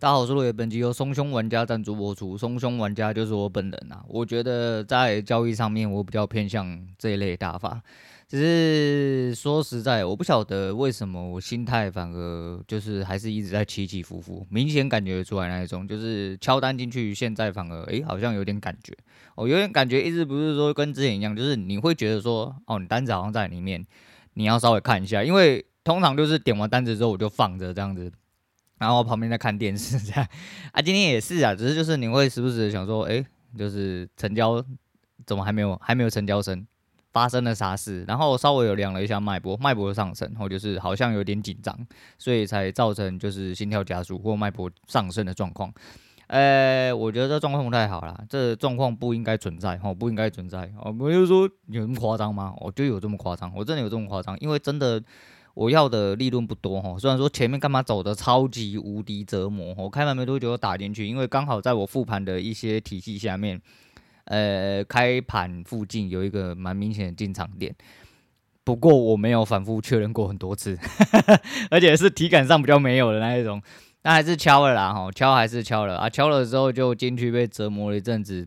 大家好，我是落叶，本集由松兄玩家赞助播出。松兄玩家就是我本人、啊。我觉得在交易上面，我比较偏向这一类打法。只是说实在，我不晓得为什么我心态反而就是还是一直在起起伏伏，明显感觉出来那一种，就是敲单进去，现在反而诶、好像有点感觉。哦，有点感觉，一直不是说跟之前一样，就是你会觉得说，哦，你单子好像在里面，你要稍微看一下，因为通常就是点完单子之后我就放着这样子。然后旁边在看电视，这样啊，今天也是啊，只是就是你会时不时想说，哎，就是成交怎么还没有还没有成交声，发生了啥事？然后稍微有量了一下脉搏，脉搏上升，然后就是好像有点紧张，所以才造成就是心跳加速或脉搏上升的状况。呃，我觉得这状况不太好啦，这状况不应该存在，哦，不应该存在，哦，不就是说有这么夸张吗？我就有这么夸张，我真的有这么夸张，因为真的。我要的利润不多哈，虽然说前面干嘛走的超级无敌折磨，我开盘没多久打进去，因为刚好在我复盘的一些体系下面，呃，开盘附近有一个蛮明显的进场点，不过我没有反复确认过很多次，而且是体感上比较没有的那一种，但还是敲了啦哈，敲还是敲了啊，敲了之后就进去被折磨了一阵子。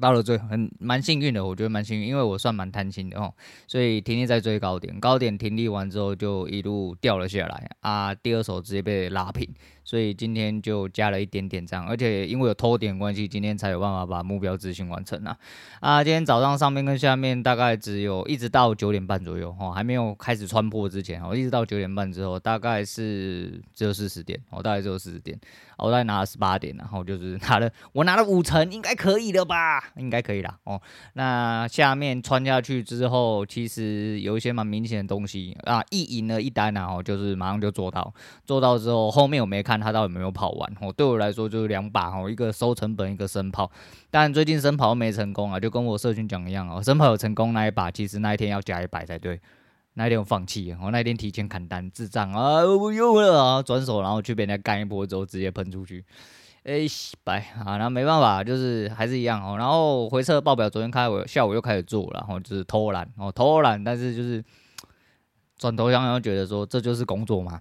到了最很蛮幸运的，我觉得蛮幸运，因为我算蛮贪心的哦，所以停立在最高点，高点停立完之后就一路掉了下来啊，第二手直接被拉平。所以今天就加了一点点这样，而且因为有偷点关系，今天才有办法把目标执行完成啊！啊，今天早上上面跟下面大概只有一直到九点半左右哦，还没有开始穿破之前，哦一直到九点半之后，大概是只有四十点，哦大概只有四十点，我大概拿了十八点，然后就是拿了我拿了五成，应该可以了吧？应该可以啦哦。那下面穿下去之后，其实有一些蛮明显的东西啊，一赢了一单然后就是马上就做到，做到之后后面我没看。看他到底有没有跑完哦？对我来说就是两把哦，一个收成本，一个生跑。但最近生跑没成功啊，就跟我社群讲一样哦。生跑有成功那一把，其实那一天要加一百才对。那一天我放弃，我那一天提前砍单，智障啊！我不用了啊，转手然后去被人家干一波之后直接喷出去。哎，白啊，那没办法，就是还是一样哦。然后回撤报表，昨天开我下午又开始做，然后就是偷懒哦，偷懒，但是就是转头想想觉得说，这就是工作嘛。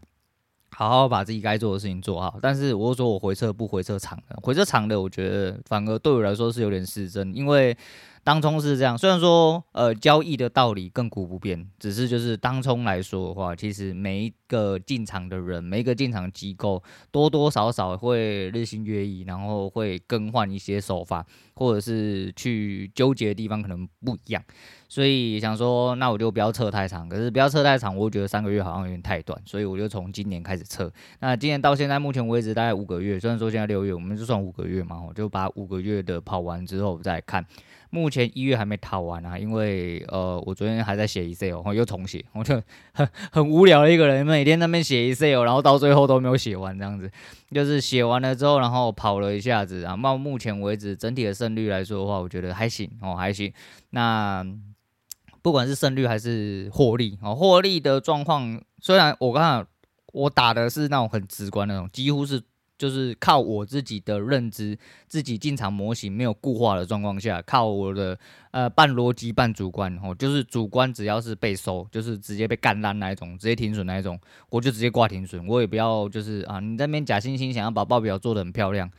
好好把自己该做的事情做好，但是我说我回撤不回撤长的，回撤长的，我觉得反而对我来说是有点失真，因为当冲是这样，虽然说呃交易的道理亘古不变，只是就是当冲来说的话，其实每一个进场的人，每一个进场机构多多少少会日新月异，然后会更换一些手法，或者是去纠结的地方可能不一样。所以想说，那我就不要测太长。可是不要测太长，我觉得三个月好像有点太短，所以我就从今年开始测。那今年到现在目前为止大概五个月，虽然说现在六月，我们就算五个月嘛，我就把五个月的跑完之后再看。目前一月还没跑完啊，因为呃，我昨天还在写 Excel，我又重写，我就很很无聊的一个人，每天在那边写 Excel，然后到最后都没有写完这样子。就是写完了之后，然后跑了一下子啊。到目前为止整体的胜率来说的话，我觉得还行哦，还行。那。不管是胜率还是获利哦，获利的状况，虽然我刚刚我打的是那种很直观那种，几乎是就是靠我自己的认知，自己进场模型没有固化的状况下，靠我的呃半逻辑半主观哦，就是主观只要是被收，就是直接被干烂那一种，直接停损那一种，我就直接挂停损，我也不要就是啊，你在那边假惺惺想要把报表做得很漂亮。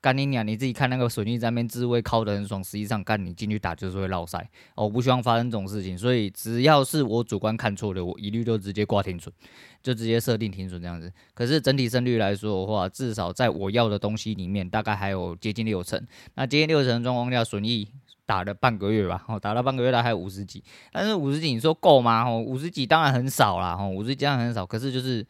干你娘！你自己看那个损益在那边自慰靠得很爽，实际上干你进去打就是会落赛。我不希望发生这种事情，所以只要是我主观看错的，我一律都直接挂停损，就直接设定停损这样子。可是整体胜率来说的话，至少在我要的东西里面，大概还有接近六成。那接近六成的状况下，损益打了半个月吧，哦，打了半个月大概还有五十几。但是五十几你说够吗？哦，五十几当然很少啦，哦，五十几当然很少。可是就是，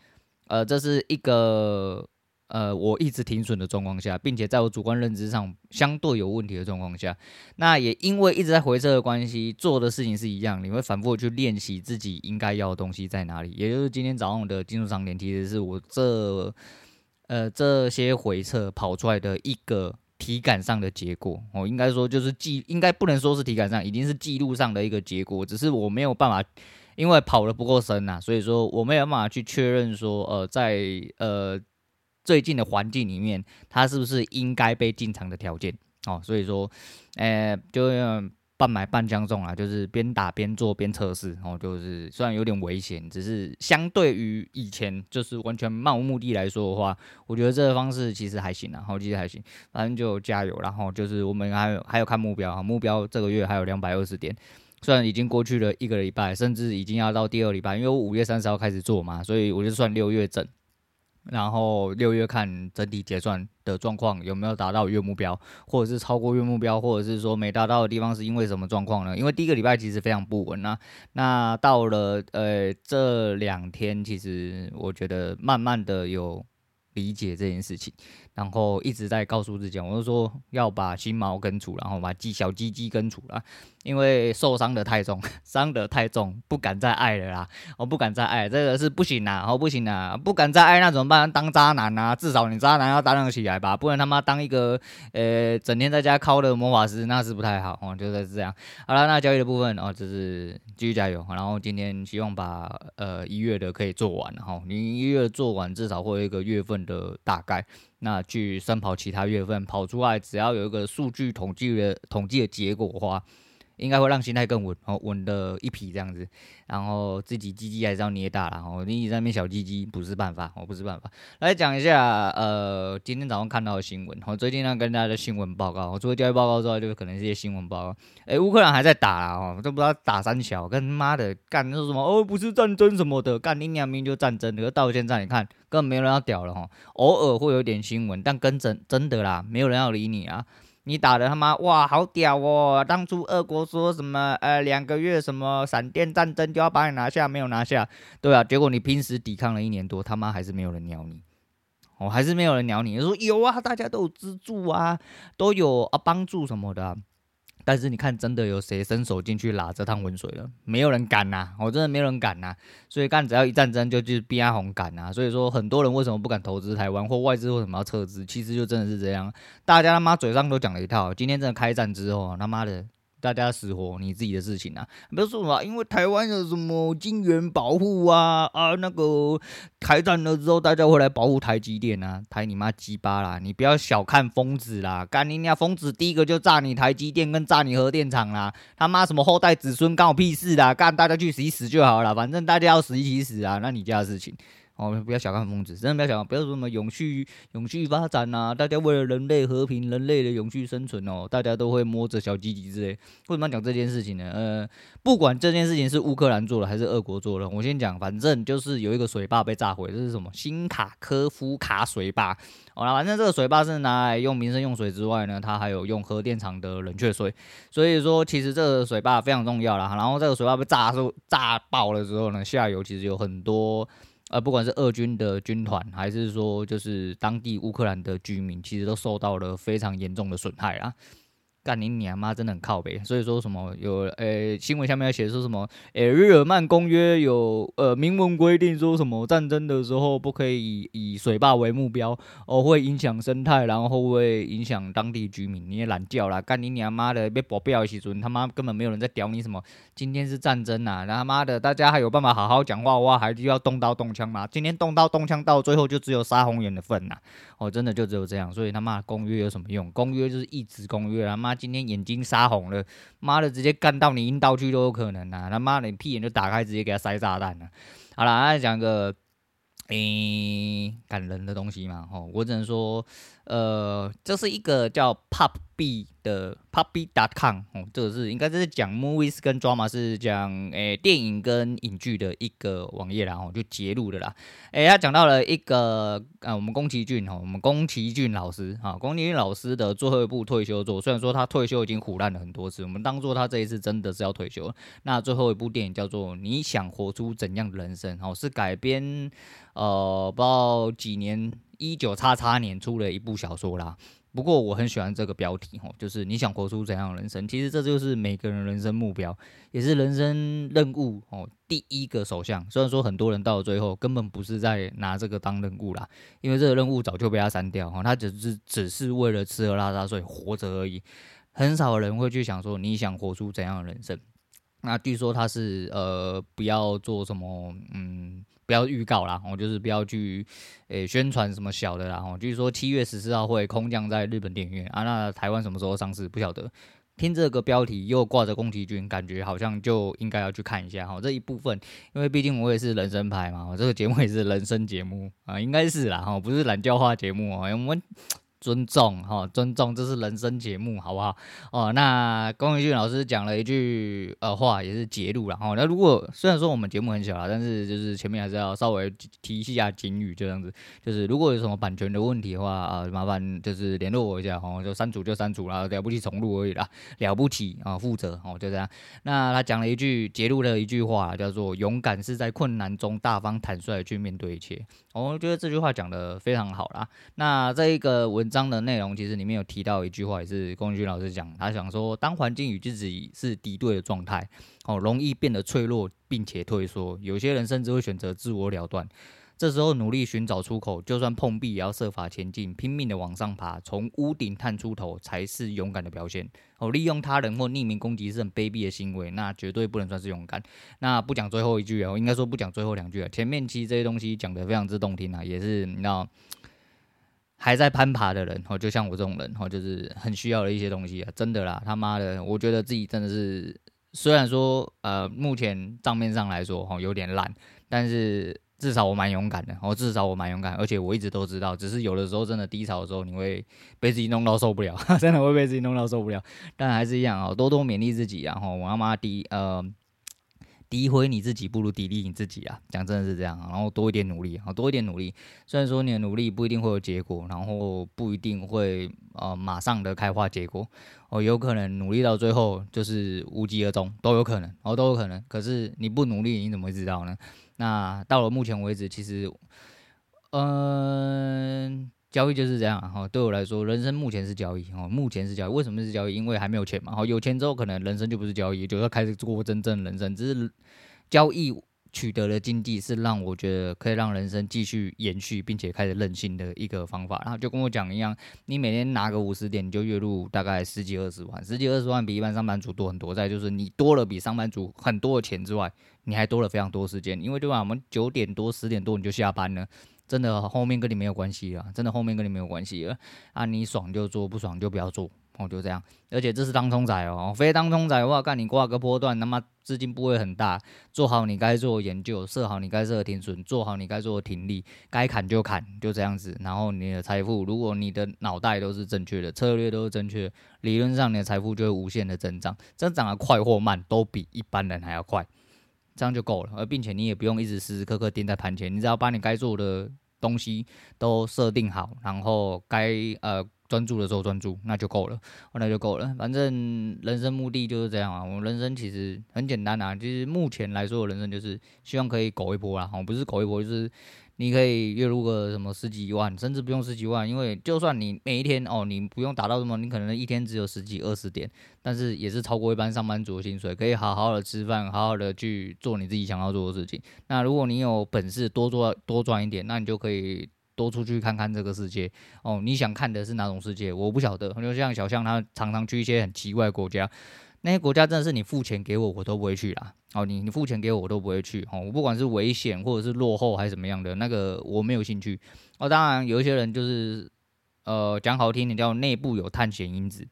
呃，这是一个。呃，我一直停损的状况下，并且在我主观认知上相对有问题的状况下，那也因为一直在回撤的关系，做的事情是一样，你会反复去练习自己应该要的东西在哪里。也就是今天早上的金属长点，其实是我这呃这些回撤跑出来的一个体感上的结果。我、哦、应该说就是记，应该不能说是体感上，已经是记录上的一个结果。只是我没有办法，因为跑得不够深呐、所以说我没有办法去确认说，呃，在呃。最近的环境里面，它是不是应该被进场的条件？哦，所以说，呃，就半买半相送啊，就是边打边做边测试，然后就是虽然有点危险，只是相对于以前就是完全漫无目的来说的话，我觉得这个方式其实还行啊，好，其实还行，反正就加油，然后就是我们还有还有看目标啊，目标这个月还有两百二十点，虽然已经过去了一个礼拜，甚至已经要到第二礼拜，因为我五月三十号开始做嘛，所以我就算六月整。然后六月看整体结算的状况有没有达到月目标，或者是超过月目标，或者是说没达到的地方是因为什么状况呢？因为第一个礼拜其实非常不稳啊。那到了呃这两天，其实我觉得慢慢的有理解这件事情。然后一直在告诉自己，我就说要把心毛根除，然后把鸡小鸡鸡根除了，因为受伤的太重，伤得太重，不敢再爱了啦，我不敢再爱，这个是不行啦，哦不行啦，不敢再爱那怎么办？当渣男啊，至少你渣男要担当起来吧，不然他妈当一个呃整天在家靠的魔法师那是不太好哦，就是这样。好了，那交易的部分哦，就是继续加油，然后今天希望把呃一月的可以做完，然后你一月做完至少会有一个月份的大概。那去深跑其他月份跑出来，只要有一个数据统计的统计的结果的话。应该会让心态更稳，哦，稳的一批这样子，然后自己鸡鸡还是要捏大，然后你在那边小鸡鸡不是办法，哦，不是办法。来讲一下，呃，今天早上看到的新闻，我最近呢跟大家的新闻报告，我除了交易报告之外，就可能是一些新闻报告。诶，乌克兰还在打啦，哦，都不知道打三小，跟妈的干说什么哦，不是战争什么的，干你娘明就战争，可是到现在你看根本没有人要屌了哈，偶尔会有点新闻，但跟真真的啦，没有人要理你啊。你打的他妈哇，好屌哦！当初俄国说什么呃两个月什么闪电战争就要把你拿下，没有拿下，对啊，结果你拼死抵抗了一年多，他妈还是没有人鸟你，哦，还是没有人鸟你。你说有啊，大家都有资助啊，都有啊帮助什么的。但是你看，真的有谁伸手进去拉这趟浑水了？没有人敢呐！我真的没有人敢呐！所以干只要一战争就去逼阿红敢呐！所以说很多人为什么不敢投资台湾或外资为什么要撤资？其实就真的是这样，大家他妈嘴上都讲了一套，今天真的开战之后，他妈的。大家死活你自己的事情啊，不要说什么，因为台湾有什么金元保护啊啊，那个开战了之后，大家会来保护台积电啊，台你妈鸡巴啦！你不要小看疯子啦，干你娘疯子第一个就炸你台积电跟炸你核电厂啦，他妈什么后代子孙干我屁事啦，干大家去死一死就好了，反正大家要死一起死啊，那你家的事情。哦，不要小看疯子，真的不要小看，不要说什么永续、永续发展呐、大家为了人类和平、人类的永续生存哦，大家都会摸着小鸡鸡之类。为什么要讲这件事情呢？呃，不管这件事情是乌克兰做的还是俄国做的，我先讲，反正就是有一个水坝被炸毁，这是什么？新卡科夫卡水坝。好了，反正这个水坝是拿来用民生用水之外呢，它还有用核电厂的冷却水，所以说其实这个水坝非常重要啦。然后这个水坝被炸出炸爆了之后呢，下游其实有很多。呃，不管是俄军的军团，还是说就是当地乌克兰的居民，其实都受到了非常严重的损害啊。干你娘妈，真的很靠北。所以说什么有诶、欸、新闻下面要写说什么诶、欸、日耳曼公约有呃明文规定说什么战争的时候不可以以以水坝为目标哦，会影响生态，然后会影响当地居民。你也懒叫啦，干你娘妈的别保镖起准，他妈根本没有人在屌你什么。今天是战争呐、啊，然后他妈的大家还有办法好好讲话的话，还就要动刀动枪吗？今天动刀动枪到最后就只有杀红眼的份呐。哦，真的就只有这样。所以他妈公约有什么用？公约就是一纸公约，他妈。今天眼睛杀红了，妈的，直接干到你阴道去都有可能啊！他妈的，屁眼都打开，直接给他塞炸弹了。好了，来讲个。诶、感人的东西嘛，吼，我只能说，呃，这是一个叫 PUBG 的 PUBG.com，哦，这个是应该是讲 movies 跟 drama，是讲诶、欸、电影跟影剧的一个网页啦，吼，就截录的啦。诶、他讲到了一个，啊，我们宫崎骏，吼，我们宫崎骏老师，啊，宫崎骏老师的最后一部退休作，虽然说他退休已经唬烂了很多次，我们当做他这一次真的是要退休。那最后一部电影叫做《你想活出怎样的人生》，哦，是改编。呃，不知道几年，一九叉叉年出了一部小说啦。不过我很喜欢这个标题哦，就是你想活出怎样的人生？其实这就是每个人人生目标，也是人生任务哦。第一个首相，虽然说很多人到了最后根本不是在拿这个当任务啦，因为这个任务早就被他删掉哈，他只是只是为了吃喝拉撒睡活着而已。很少人会去想说你想活出怎样的人生。那据说他是呃，不要做什么嗯。不要预告啦，我就是不要去诶、宣传什么小的啦。哦，据说七月十四号会空降在日本电影院啊。那台湾什么时候上市不晓得，听这个标题又挂着宫崎骏，感觉好像就应该要去看一下哈这一部分，因为毕竟我也是人生牌嘛，我这个节目也是人生节目啊，应该是啦哈，不是懒教化节目啊，我们。尊重哈，尊重，这是人生节目，好不好？哦，那宫崎骏老师讲了一句呃话，也是节录了哈。那如果虽然说我们节目很小啦，但是就是前面还是要稍微提一下警语，这样子。就是如果有什么版权的问题的话啊，麻烦就是联络我一下哈，就删除就删除了，了不起重录而已啦，了不起啊，负责哦，就这样。那他讲了一句节录的一句话，叫做“勇敢是在困难中大方坦率的去面对一切”。我觉得这句话讲得非常好啦。那这一个文章的内容，其实里面有提到一句话，也是宫崎骏老师讲，他想说，当环境与自己是敌对的状态，哦，容易变得脆弱，并且退缩。有些人甚至会选择自我了断。这时候努力寻找出口，就算碰壁也要设法前进，拼命的往上爬，从屋顶探出头才是勇敢的表现。哦，利用他人或匿名攻击是很卑鄙的行为，那绝对不能算是勇敢。那不讲最后一句啊，应该说不讲最后两句啊。前面其实这些东西讲得非常之动听啊，也是你知道还在攀爬的人哦，就像我这种人哦，就是很需要的一些东西啊，真的啦，他妈的，我觉得自己真的是虽然说呃目前账面上来说哦有点烂，但是。至少我蛮勇敢的，我至少我蛮勇敢，而且我一直都知道，只是有的时候真的低潮的时候，你会被自己弄到受不了，真的会被自己弄到受不了。但还是一样啊，多多勉励自己，然后我他妈诋呃诋毁你自己，不如砥砺你自己啊，讲真的是这样，然后多一点努力啊，多一点努力。虽然说你的努力不一定会有结果，然后不一定会呃马上的开花结果，哦，有可能努力到最后就是无疾而终，都有可能，哦，都有可能。可是你不努力，你怎么会知道呢？那到了目前为止，其实，嗯，交易就是这样哈。对我来说，人生目前是交易哦，目前是交易。为什么是交易？因为还没有钱嘛。好，有钱之后，可能人生就不是交易，就要开始过真正的人生。只是交易。取得的经济是让我觉得可以让人生继续延续，并且开始任性的一个方法。然后就跟我讲一样，你每天拿个五十点，你就月入大概十几二十万，十几二十万比一般上班族多很多。再就是你多了比上班族很多的钱之外，你还多了非常多时间。因为对吧，我们九点多十点多你就下班了，真的后面跟你没有关系了，真的后面跟你没有关系了。啊，你爽就做，不爽就不要做。哦，就这样，而且这是当冲仔哦，非当冲仔的话，干你挂个波段，他妈资金不会很大，做好你该做的研究，设好你该设的停损，做好你该做的停利，该砍就砍，就这样子。然后你的财富，如果你的脑袋都是正确的，策略都是正确的，理论上你的财富就会无限的增长，增长的快或慢都比一般人还要快，这样就够了。而并且你也不用一直时时刻刻盯在盘前，你只要把你该做的东西都设定好，然后该呃。专注的时候专注，那就够了，那就够了。反正人生目的就是这样啊。我人生其实很简单啊，其实目前来说，我人生就是希望可以苟一波啦。哦，不是苟一波，就是你可以月入个什么十几万，甚至不用十几万，因为就算你每一天哦，你不用达到什么，你可能一天只有十几二十点，但是也是超过一般上班族的薪水，可以好好的吃饭，好好的去做你自己想要做的事情。那如果你有本事多做多赚一点，那你就可以。多出去看看这个世界哦！你想看的是哪种世界？我不晓得。就像小象，他常常去一些很奇怪的国家，那些国家真的是你付钱给我，我都不会去啦。哦，你你付钱给我，我都不会去。哦，我不管是危险或者是落后还是怎么样的，那个我没有兴趣。哦，当然有一些人就是，呃，讲好听点叫内部有探险因子。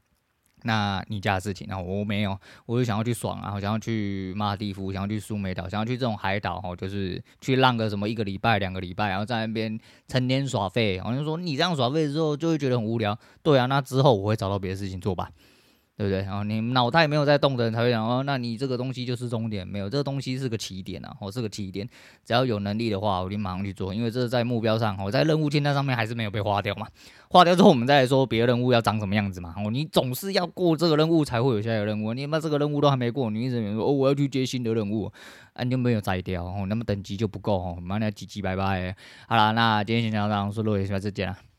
那你家的事情，然后我没有，我就想要去爽啊，我想要去马尔地夫，想要去苏梅岛，想要去这种海岛，哦，就是去浪个什么一个礼拜、两个礼拜，然后在那边成天耍废。好像说你这样耍废之后，就会觉得很无聊。对啊，那之后我会找到别的事情做吧。对不对？然后你脑袋没有在动的人才会讲哦，那你这个东西就是终点，没有这个东西是个起点啊，哦，是个起点。只要有能力的话，我就马上去做，因为这是在目标上，我在任务清单上面还是没有被划掉嘛。划掉之后，我们再来说别的任务要长什么样子嘛。哦，你总是要过这个任务才会有下一个任务，你妈这个任务都还没过，你一直说哦，我要去接新的任务，啊，你就没有摘掉哦，那么等级就不够哦，妈的，唧唧拜拜。好了，那今天先讲到这，说落叶下次见了。